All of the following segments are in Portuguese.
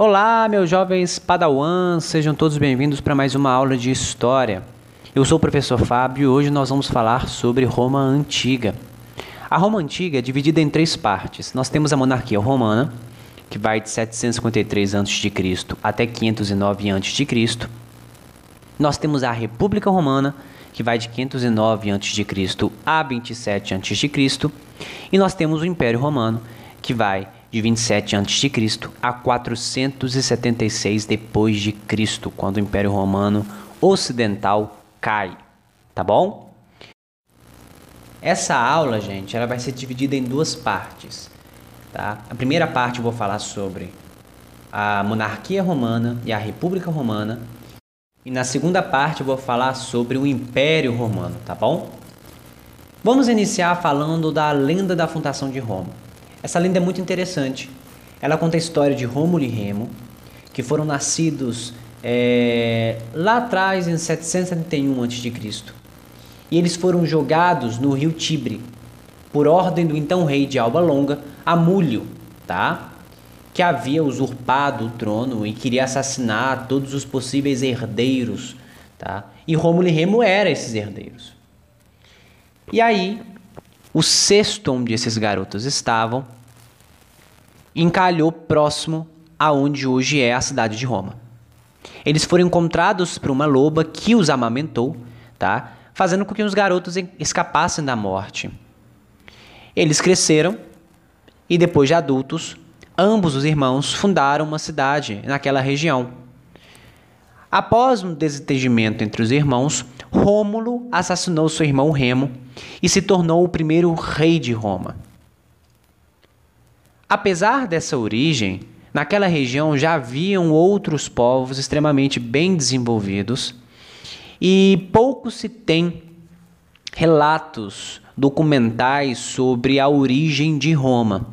Olá, meus jovens padawans, sejam todos bem-vindos para mais uma aula de história. Eu sou o professor Fábio e hoje nós vamos falar sobre Roma Antiga. A Roma Antiga é dividida em três partes. Nós temos a monarquia romana, que vai de 753 a.C. até 509 a.C. Nós temos a República Romana, que vai de 509 a.C. a 27 a.C. E nós temos o Império Romano, que vai de 27 a.C. a 476 depois de Cristo, quando o Império Romano Ocidental cai, tá bom? Essa aula, gente, ela vai ser dividida em duas partes, tá? A primeira parte eu vou falar sobre a monarquia romana e a república romana, e na segunda parte eu vou falar sobre o Império Romano, tá bom? Vamos iniciar falando da lenda da fundação de Roma. Essa lenda é muito interessante. Ela conta a história de Rômulo e Remo, que foram nascidos é, lá atrás, em 771 a.C. E eles foram jogados no rio Tibre, por ordem do então rei de Alba Longa, Amúlio, tá? que havia usurpado o trono e queria assassinar todos os possíveis herdeiros. Tá? E Rômulo e Remo eram esses herdeiros. E aí, o cesto onde esses garotos estavam encalhou próximo aonde hoje é a cidade de Roma. Eles foram encontrados por uma loba que os amamentou, tá? Fazendo com que os garotos escapassem da morte. Eles cresceram e depois de adultos, ambos os irmãos fundaram uma cidade naquela região. Após um desentendimento entre os irmãos, Rômulo assassinou seu irmão Remo e se tornou o primeiro rei de Roma. Apesar dessa origem, naquela região já haviam outros povos extremamente bem desenvolvidos e pouco se tem relatos documentais sobre a origem de Roma.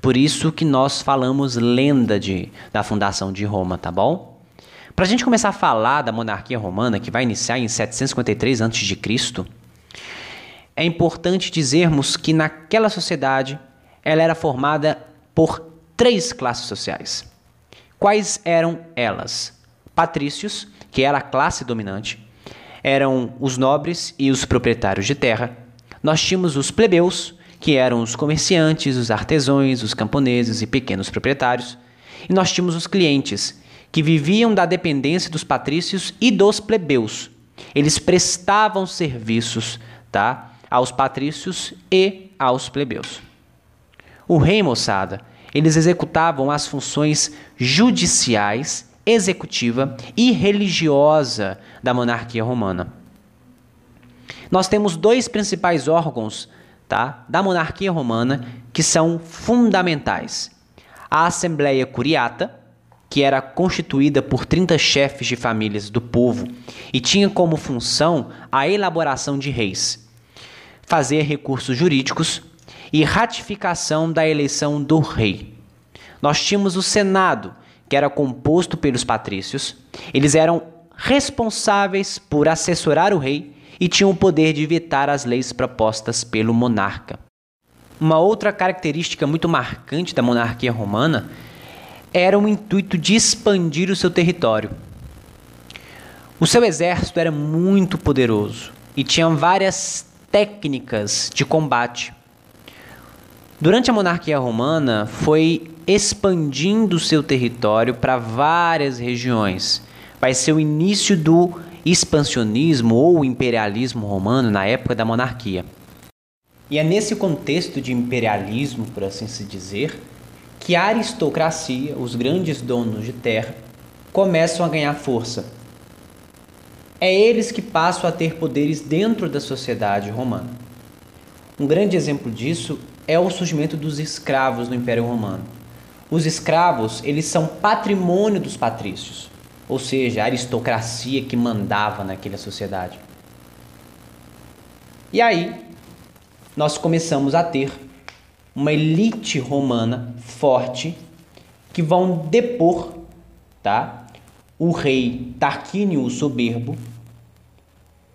Por isso que nós falamos lenda de, da fundação de Roma, tá bom? Para a gente começar a falar da monarquia romana, que vai iniciar em 753 a.C., é importante dizermos que naquela sociedade ela era formada por três classes sociais. Quais eram elas? Patrícios, que era a classe dominante, eram os nobres e os proprietários de terra. Nós tínhamos os plebeus, que eram os comerciantes, os artesãos, os camponeses e pequenos proprietários. E nós tínhamos os clientes, que viviam da dependência dos patrícios e dos plebeus. Eles prestavam serviços tá, aos patrícios e aos plebeus. O rei, moçada, eles executavam as funções judiciais, executiva e religiosa da monarquia romana. Nós temos dois principais órgãos tá, da monarquia romana que são fundamentais: a Assembleia Curiata, que era constituída por 30 chefes de famílias do povo e tinha como função a elaboração de reis, fazer recursos jurídicos e ratificação da eleição do rei. Nós tínhamos o Senado, que era composto pelos patrícios. Eles eram responsáveis por assessorar o rei e tinham o poder de vetar as leis propostas pelo monarca. Uma outra característica muito marcante da monarquia romana era o intuito de expandir o seu território. O seu exército era muito poderoso e tinha várias técnicas de combate. Durante a monarquia romana, foi expandindo seu território para várias regiões. Vai ser o início do expansionismo ou imperialismo romano na época da monarquia. E é nesse contexto de imperialismo, por assim se dizer, que a aristocracia, os grandes donos de terra, começam a ganhar força. É eles que passam a ter poderes dentro da sociedade romana. Um grande exemplo disso é o surgimento dos escravos no Império Romano. Os escravos, eles são patrimônio dos patrícios, ou seja, a aristocracia que mandava naquela sociedade. E aí, nós começamos a ter uma elite romana forte que vão depor, tá? O rei Tarquínio o Soberbo,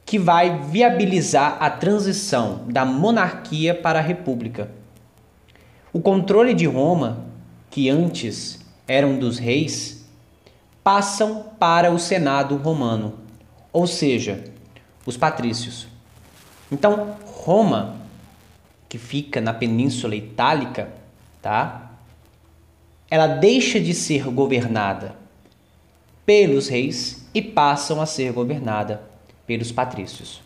que vai viabilizar a transição da monarquia para a república. O controle de Roma, que antes eram dos reis, passam para o Senado romano, ou seja, os patrícios. Então, Roma, que fica na Península Itálica, tá? Ela deixa de ser governada pelos reis e passam a ser governada pelos patrícios.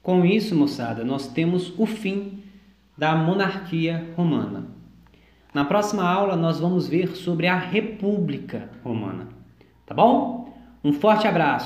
Com isso, moçada, nós temos o fim da monarquia romana. Na próxima aula, nós vamos ver sobre a República Romana. Tá bom? Um forte abraço!